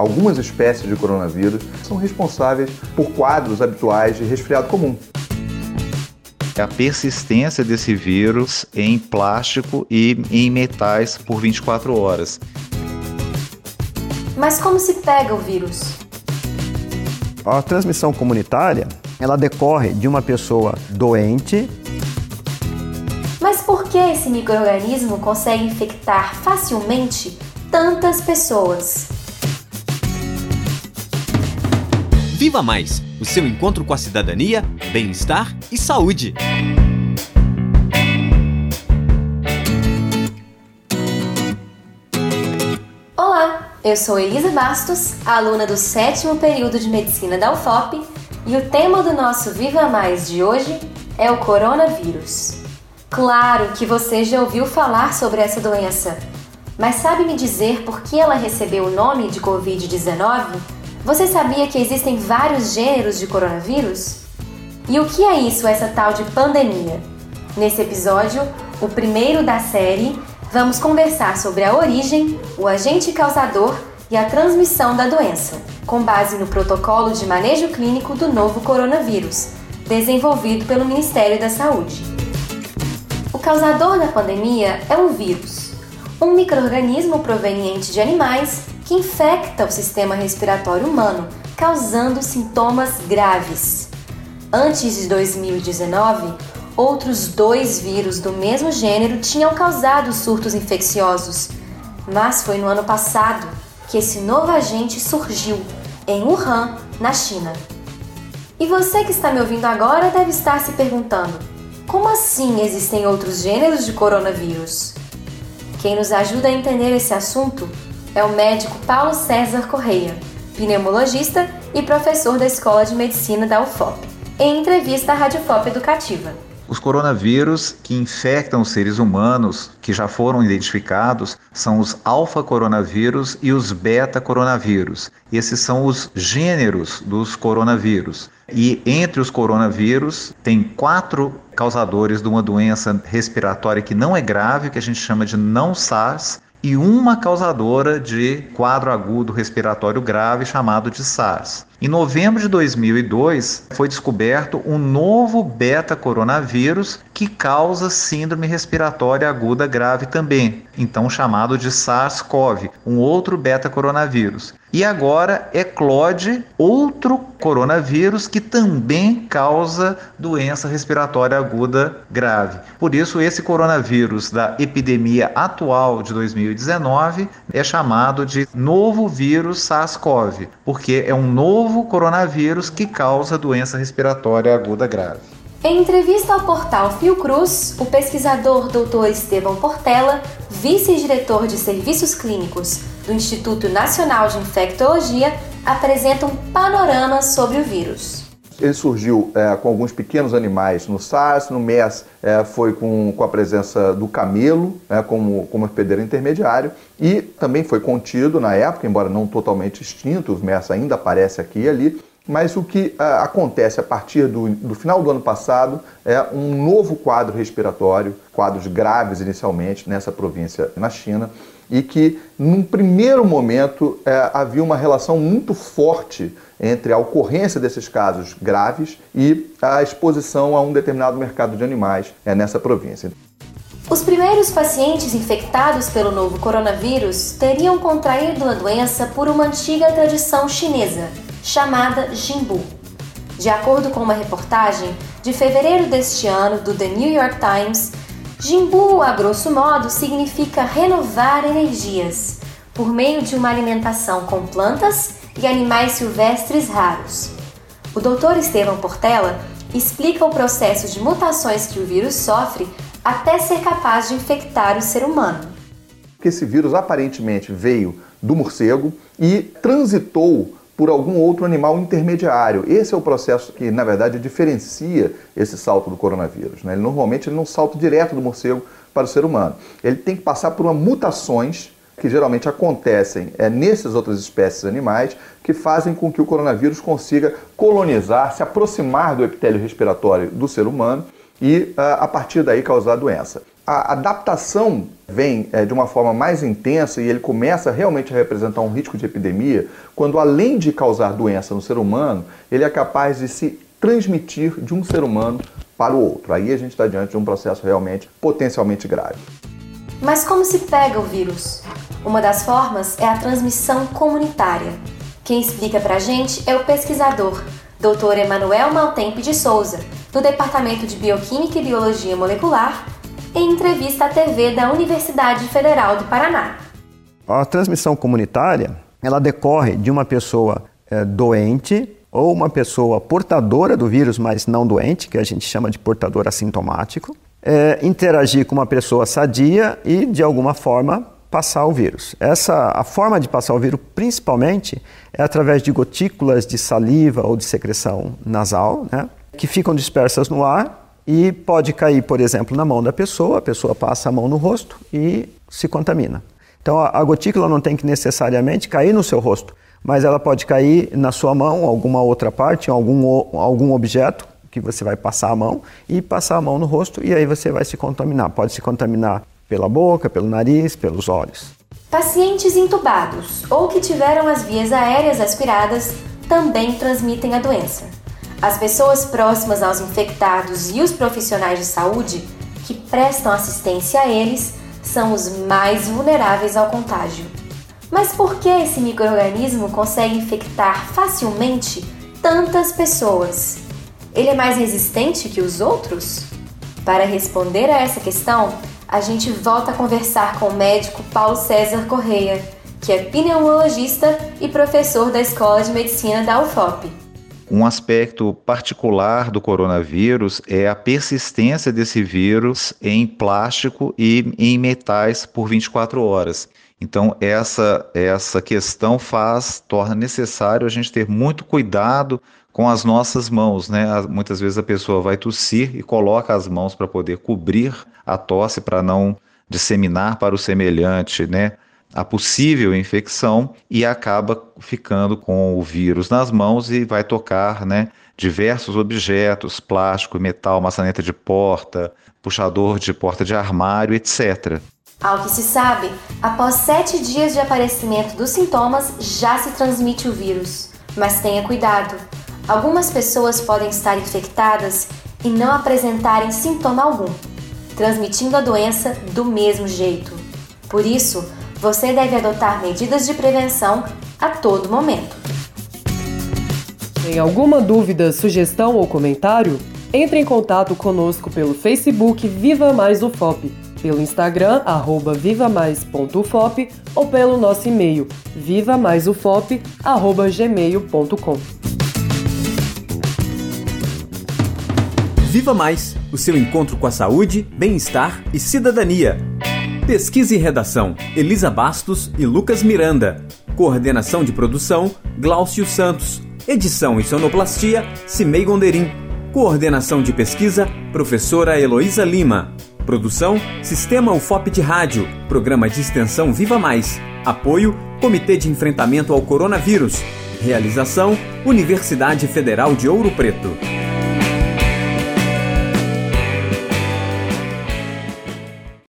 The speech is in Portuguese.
algumas espécies de coronavírus são responsáveis por quadros habituais de resfriado comum. A persistência desse vírus em plástico e em metais por 24 horas. Mas como se pega o vírus? A transmissão comunitária, ela decorre de uma pessoa doente. Mas por que esse microorganismo consegue infectar facilmente tantas pessoas? Viva Mais o seu encontro com a cidadania, bem-estar e saúde. Olá, eu sou Elisa Bastos, aluna do sétimo período de medicina da UFOP, e o tema do nosso Viva Mais de hoje é o coronavírus. Claro que você já ouviu falar sobre essa doença, mas sabe me dizer por que ela recebeu o nome de Covid-19? Você sabia que existem vários gêneros de coronavírus? E o que é isso, essa tal de pandemia? Nesse episódio, o primeiro da série, vamos conversar sobre a origem, o agente causador e a transmissão da doença, com base no protocolo de manejo clínico do novo coronavírus, desenvolvido pelo Ministério da Saúde. O causador da pandemia é um vírus, um microorganismo proveniente de animais que infecta o sistema respiratório humano, causando sintomas graves. Antes de 2019, outros dois vírus do mesmo gênero tinham causado surtos infecciosos, mas foi no ano passado que esse novo agente surgiu em Wuhan, na China. E você que está me ouvindo agora deve estar se perguntando: como assim existem outros gêneros de coronavírus? Quem nos ajuda a entender esse assunto é o médico Paulo César Correia, pneumologista e professor da Escola de Medicina da UFOP, em entrevista à Rádio FOP Educativa. Os coronavírus que infectam os seres humanos, que já foram identificados, são os alfa-coronavírus e os beta-coronavírus. Esses são os gêneros dos coronavírus. E entre os coronavírus, tem quatro causadores de uma doença respiratória que não é grave, que a gente chama de não SARS, e uma causadora de quadro agudo respiratório grave chamado de SARS. Em novembro de 2002, foi descoberto um novo beta-coronavírus que causa síndrome respiratória aguda grave também, então chamado de SARS-CoV, um outro beta-coronavírus. E agora eclode outro coronavírus que também causa doença respiratória aguda grave. Por isso, esse coronavírus da epidemia atual de 2019 é chamado de novo vírus SARS-CoV, porque é um novo coronavírus que causa doença respiratória aguda grave. Em entrevista ao portal Fiocruz, o pesquisador Dr. Estevão Portela, vice-diretor de serviços clínicos do Instituto Nacional de Infectologia, apresenta um panorama sobre o vírus. Ele surgiu é, com alguns pequenos animais no SARS, no MERS é, foi com, com a presença do camelo né, como, como hospedeiro intermediário e também foi contido na época, embora não totalmente extinto, o MERS ainda aparece aqui e ali, mas o que uh, acontece a partir do, do, final do ano passado é um novo quadro respiratório, quadros graves inicialmente nessa província na China, e que num primeiro momento uh, havia uma relação muito forte entre a ocorrência desses casos graves e a exposição a um determinado mercado de animais uh, nessa província. Os primeiros pacientes infectados pelo novo coronavírus teriam contraído a doença por uma antiga tradição chinesa chamada Jimbu. De acordo com uma reportagem de fevereiro deste ano do The New York Times, Jimbu, a grosso modo, significa renovar energias por meio de uma alimentação com plantas e animais silvestres raros. O Dr. Estevam Portela explica o processo de mutações que o vírus sofre até ser capaz de infectar o ser humano. Esse vírus aparentemente veio do morcego e transitou por algum outro animal intermediário. Esse é o processo que, na verdade, diferencia esse salto do coronavírus. Né? Ele, normalmente ele não salta direto do morcego para o ser humano. Ele tem que passar por uma mutações que geralmente acontecem é, nessas outras espécies animais, que fazem com que o coronavírus consiga colonizar, se aproximar do epitélio respiratório do ser humano e, a partir daí, causar doença. A adaptação vem é, de uma forma mais intensa e ele começa realmente a representar um risco de epidemia quando, além de causar doença no ser humano, ele é capaz de se transmitir de um ser humano para o outro. Aí a gente está diante de um processo realmente potencialmente grave. Mas como se pega o vírus? Uma das formas é a transmissão comunitária. Quem explica pra gente é o pesquisador, Dr. Emanuel Maltempe de Souza, do Departamento de Bioquímica e Biologia Molecular, em entrevista à TV da Universidade Federal do Paraná. A transmissão comunitária, ela decorre de uma pessoa é, doente ou uma pessoa portadora do vírus, mas não doente, que a gente chama de portador assintomático, é, interagir com uma pessoa sadia e, de alguma forma, passar o vírus. Essa, a forma de passar o vírus, principalmente, é através de gotículas de saliva ou de secreção nasal, né, que ficam dispersas no ar e pode cair, por exemplo, na mão da pessoa, a pessoa passa a mão no rosto e se contamina. Então, a, gotícula não tem que necessariamente cair no seu rosto, mas ela pode cair na sua mão, alguma outra parte, algum, algum objeto que você vai passar a mão e passar a mão no rosto e aí você vai se contaminar. Pode se contaminar pela boca, pelo nariz, pelos olhos. Pacientes intubados ou que tiveram as vias aéreas aspiradas também transmitem a doença. As pessoas próximas aos infectados e os profissionais de saúde que prestam assistência a eles são os mais vulneráveis ao contágio. Mas por que esse microorganismo consegue infectar facilmente tantas pessoas? Ele é mais resistente que os outros? Para responder a essa questão, a gente volta a conversar com o médico Paulo César Correia, que é pneumologista e professor da Escola de Medicina da UFOP. Um aspecto particular do coronavírus é a persistência desse vírus em plástico e em metais por 24 horas. Então essa essa questão faz torna necessário a gente ter muito cuidado com as nossas mãos, né? Muitas vezes a pessoa vai tossir e coloca as mãos para poder cobrir a tosse para não disseminar para o semelhante, né? A possível infecção e acaba ficando com o vírus nas mãos e vai tocar, né? Diversos objetos, plástico, metal, maçaneta de porta, puxador de porta de armário, etc. Ao que se sabe, após sete dias de aparecimento dos sintomas, já se transmite o vírus. Mas tenha cuidado. Algumas pessoas podem estar infectadas e não apresentarem sintoma algum, transmitindo a doença do mesmo jeito. Por isso, você deve adotar medidas de prevenção a todo momento. Tem alguma dúvida, sugestão ou comentário? Entre em contato conosco pelo Facebook Viva Mais UFOP pelo Instagram, arroba vivamais.ufop ou pelo nosso e-mail vivamaisufop.gmail.com Viva Mais, o seu encontro com a saúde, bem-estar e cidadania. Pesquisa e redação, Elisa Bastos e Lucas Miranda. Coordenação de produção, Glaucio Santos. Edição e sonoplastia, Cimei Gonderim. Coordenação de pesquisa, professora Heloísa Lima. Produção: Sistema UFOP de Rádio, Programa de Extensão Viva Mais. Apoio: Comitê de Enfrentamento ao Coronavírus. Realização: Universidade Federal de Ouro Preto.